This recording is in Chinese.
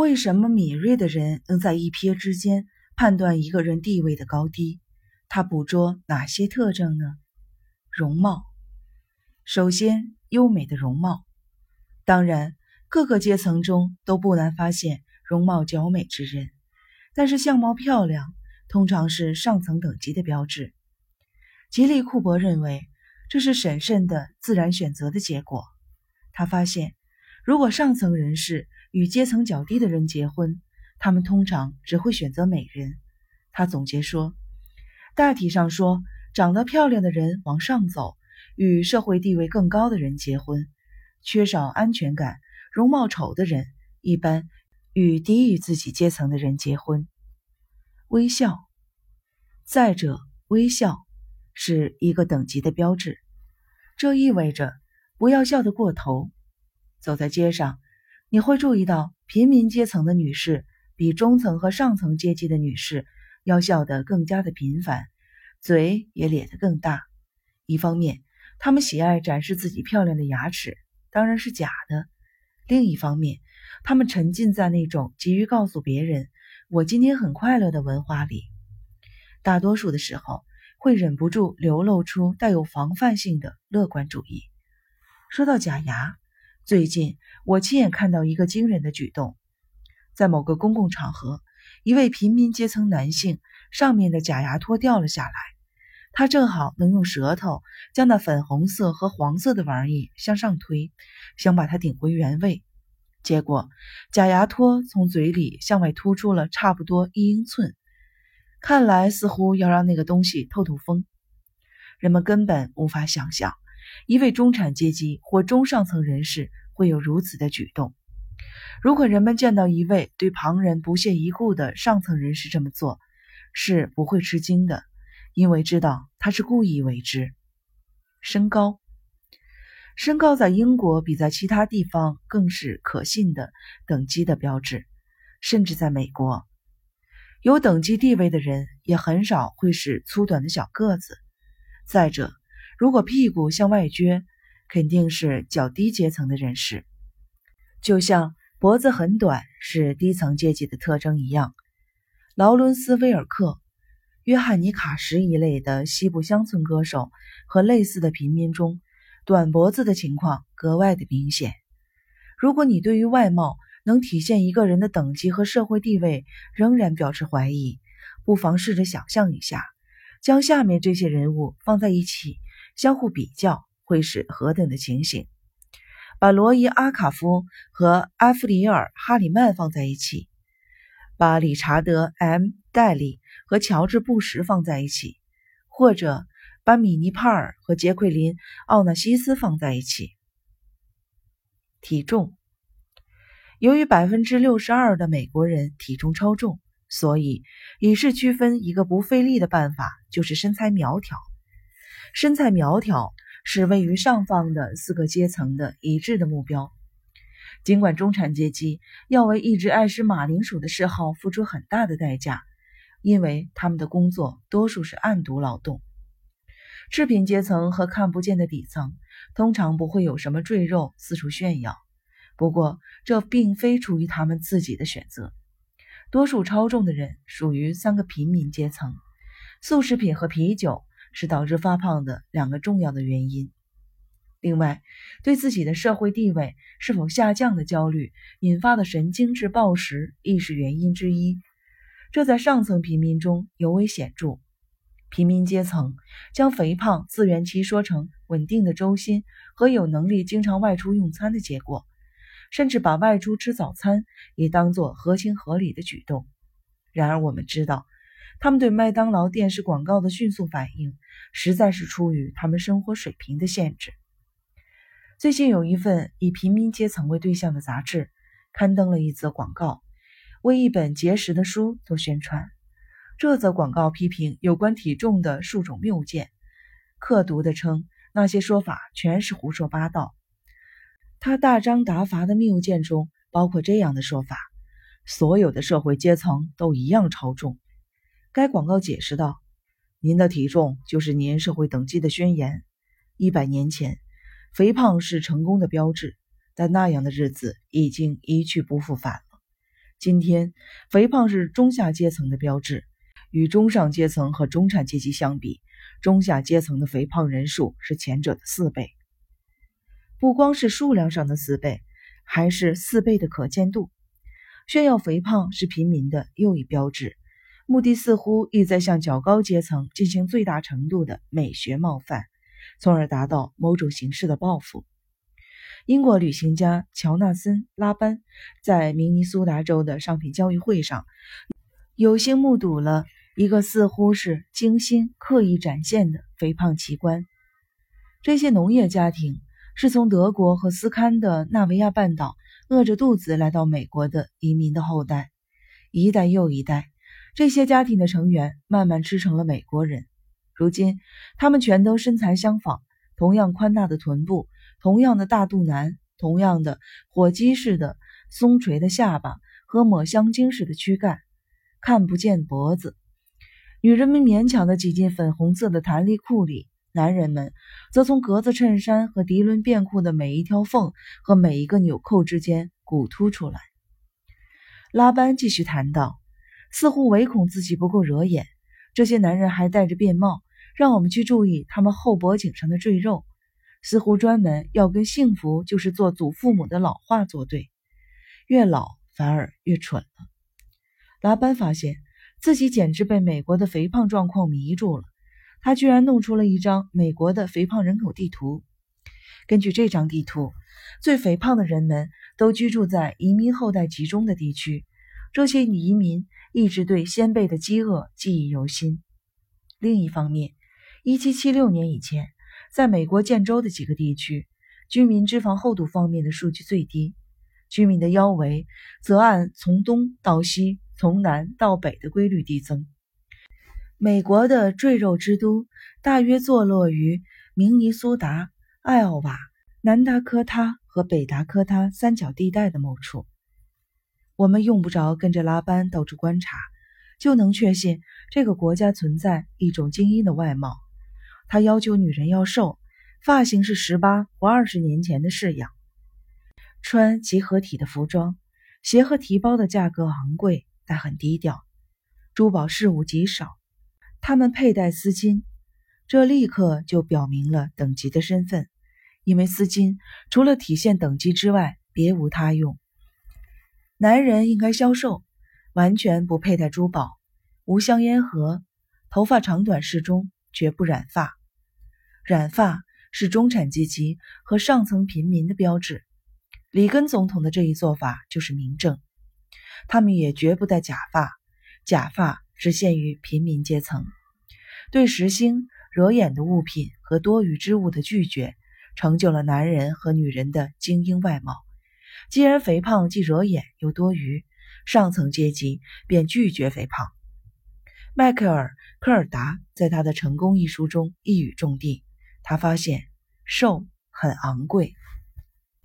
为什么敏锐的人能在一瞥之间判断一个人地位的高低？他捕捉哪些特征呢？容貌，首先优美的容貌。当然，各个阶层中都不难发现容貌较美之人，但是相貌漂亮通常是上层等级的标志。吉利库珀认为，这是审慎的自然选择的结果。他发现，如果上层人士与阶层较低的人结婚，他们通常只会选择美人。他总结说，大体上说，长得漂亮的人往上走，与社会地位更高的人结婚；缺少安全感、容貌丑的人，一般与低于自己阶层的人结婚。微笑，再者，微笑。是一个等级的标志，这意味着不要笑得过头。走在街上，你会注意到平民阶层的女士比中层和上层阶级的女士要笑得更加的频繁，嘴也咧得更大。一方面，她们喜爱展示自己漂亮的牙齿，当然是假的；另一方面，她们沉浸在那种急于告诉别人“我今天很快乐”的文化里。大多数的时候。会忍不住流露出带有防范性的乐观主义。说到假牙，最近我亲眼看到一个惊人的举动：在某个公共场合，一位平民阶层男性上面的假牙托掉了下来，他正好能用舌头将那粉红色和黄色的玩意向上推，想把它顶回原位。结果，假牙托从嘴里向外突出了差不多一英寸。看来似乎要让那个东西透透风。人们根本无法想象，一位中产阶级或中上层人士会有如此的举动。如果人们见到一位对旁人不屑一顾的上层人士这么做，是不会吃惊的，因为知道他是故意为之。身高，身高在英国比在其他地方更是可信的等级的标志，甚至在美国。有等级地位的人也很少会是粗短的小个子。再者，如果屁股向外撅，肯定是较低阶层的人士，就像脖子很短是低层阶级的特征一样。劳伦斯·威尔克、约翰尼·卡什一类的西部乡村歌手和类似的平民中，短脖子的情况格外的明显。如果你对于外貌，能体现一个人的等级和社会地位，仍然表示怀疑，不妨试着想象一下，将下面这些人物放在一起，相互比较会是何等的情形？把罗伊·阿卡夫和阿弗里尔·哈里曼放在一起，把理查德 ·M· 戴利和乔治·布什放在一起，或者把米尼·帕尔和杰奎琳·奥纳西斯放在一起，体重。由于百分之六十二的美国人体重超重，所以以示区分一个不费力的办法就是身材苗条。身材苗条是位于上方的四个阶层的一致的目标。尽管中产阶级要为一直爱吃马铃薯的嗜好付出很大的代价，因为他们的工作多数是暗度劳动。赤贫阶层和看不见的底层通常不会有什么赘肉四处炫耀。不过，这并非出于他们自己的选择。多数超重的人属于三个平民阶层，速食品和啤酒是导致发胖的两个重要的原因。另外，对自己的社会地位是否下降的焦虑引发的神经质暴食亦是原因之一。这在上层平民中尤为显著。平民阶层将肥胖自圆其说成稳定的周薪和有能力经常外出用餐的结果。甚至把外出吃早餐也当作合情合理的举动。然而，我们知道，他们对麦当劳电视广告的迅速反应，实在是出于他们生活水平的限制。最近有一份以平民阶层为对象的杂志，刊登了一则广告，为一本节食的书做宣传。这则广告批评有关体重的数种谬见，刻毒地称那些说法全是胡说八道。他大张达伐的谬见中包括这样的说法：所有的社会阶层都一样超重。该广告解释道：“您的体重就是您社会等级的宣言。一百年前，肥胖是成功的标志，但那样的日子已经一去不复返了。今天，肥胖是中下阶层的标志。与中上阶层和中产阶级相比，中下阶层的肥胖人数是前者的四倍。不光是数量上的四倍，还是四倍的可见度。炫耀肥胖是平民的又一标志，目的似乎意在向较高阶层进行最大程度的美学冒犯，从而达到某种形式的报复。英国旅行家乔纳森·拉班在明尼苏达州的商品交易会上，有幸目睹了一个似乎是精心刻意展现的肥胖奇观。这些农业家庭是从德国和斯堪的纳维亚半岛饿着肚子来到美国的移民的后代，一代又一代，这些家庭的成员慢慢吃成了美国人。如今，他们全都身材相仿，同样宽大的臀部。同样的大肚腩，同样的火鸡似的松垂的下巴和抹香鲸似的躯干，看不见脖子。女人们勉强地挤进粉红色的弹力裤里，男人们则从格子衬衫和涤纶便裤的每一条缝和每一个纽扣之间鼓突出来。拉班继续谈道，似乎唯恐自己不够惹眼，这些男人还戴着便帽，让我们去注意他们后脖颈上的赘肉。似乎专门要跟幸福就是做祖父母的老话作对，越老反而越蠢了。拉班发现自己简直被美国的肥胖状况迷住了，他居然弄出了一张美国的肥胖人口地图。根据这张地图，最肥胖的人们都居住在移民后代集中的地区，这些移民一直对先辈的饥饿记忆犹新。另一方面，1776年以前。在美国建州的几个地区，居民脂肪厚度方面的数据最低，居民的腰围则按从东到西、从南到北的规律递增。美国的赘肉之都大约坐落于明尼苏达、艾奥瓦、南达科他和北达科他三角地带的某处。我们用不着跟着拉班到处观察，就能确信这个国家存在一种精英的外貌。他要求女人要瘦，发型是十八或二十年前的式样，穿集合体的服装，鞋和提包的价格昂贵但很低调，珠宝饰物极少。他们佩戴丝巾，这立刻就表明了等级的身份，因为丝巾除了体现等级之外别无他用。男人应该消瘦，完全不佩戴珠宝，无香烟盒，头发长短适中，绝不染发。染发是中产阶级和上层平民的标志。里根总统的这一做法就是明证。他们也绝不戴假发，假发只限于平民阶层。对时兴、惹眼的物品和多余之物的拒绝，成就了男人和女人的精英外貌。既然肥胖既惹眼又多余，上层阶级便拒绝肥胖。迈克尔·科尔达在他的《成功》一书中一语中的。他发现，瘦很昂贵。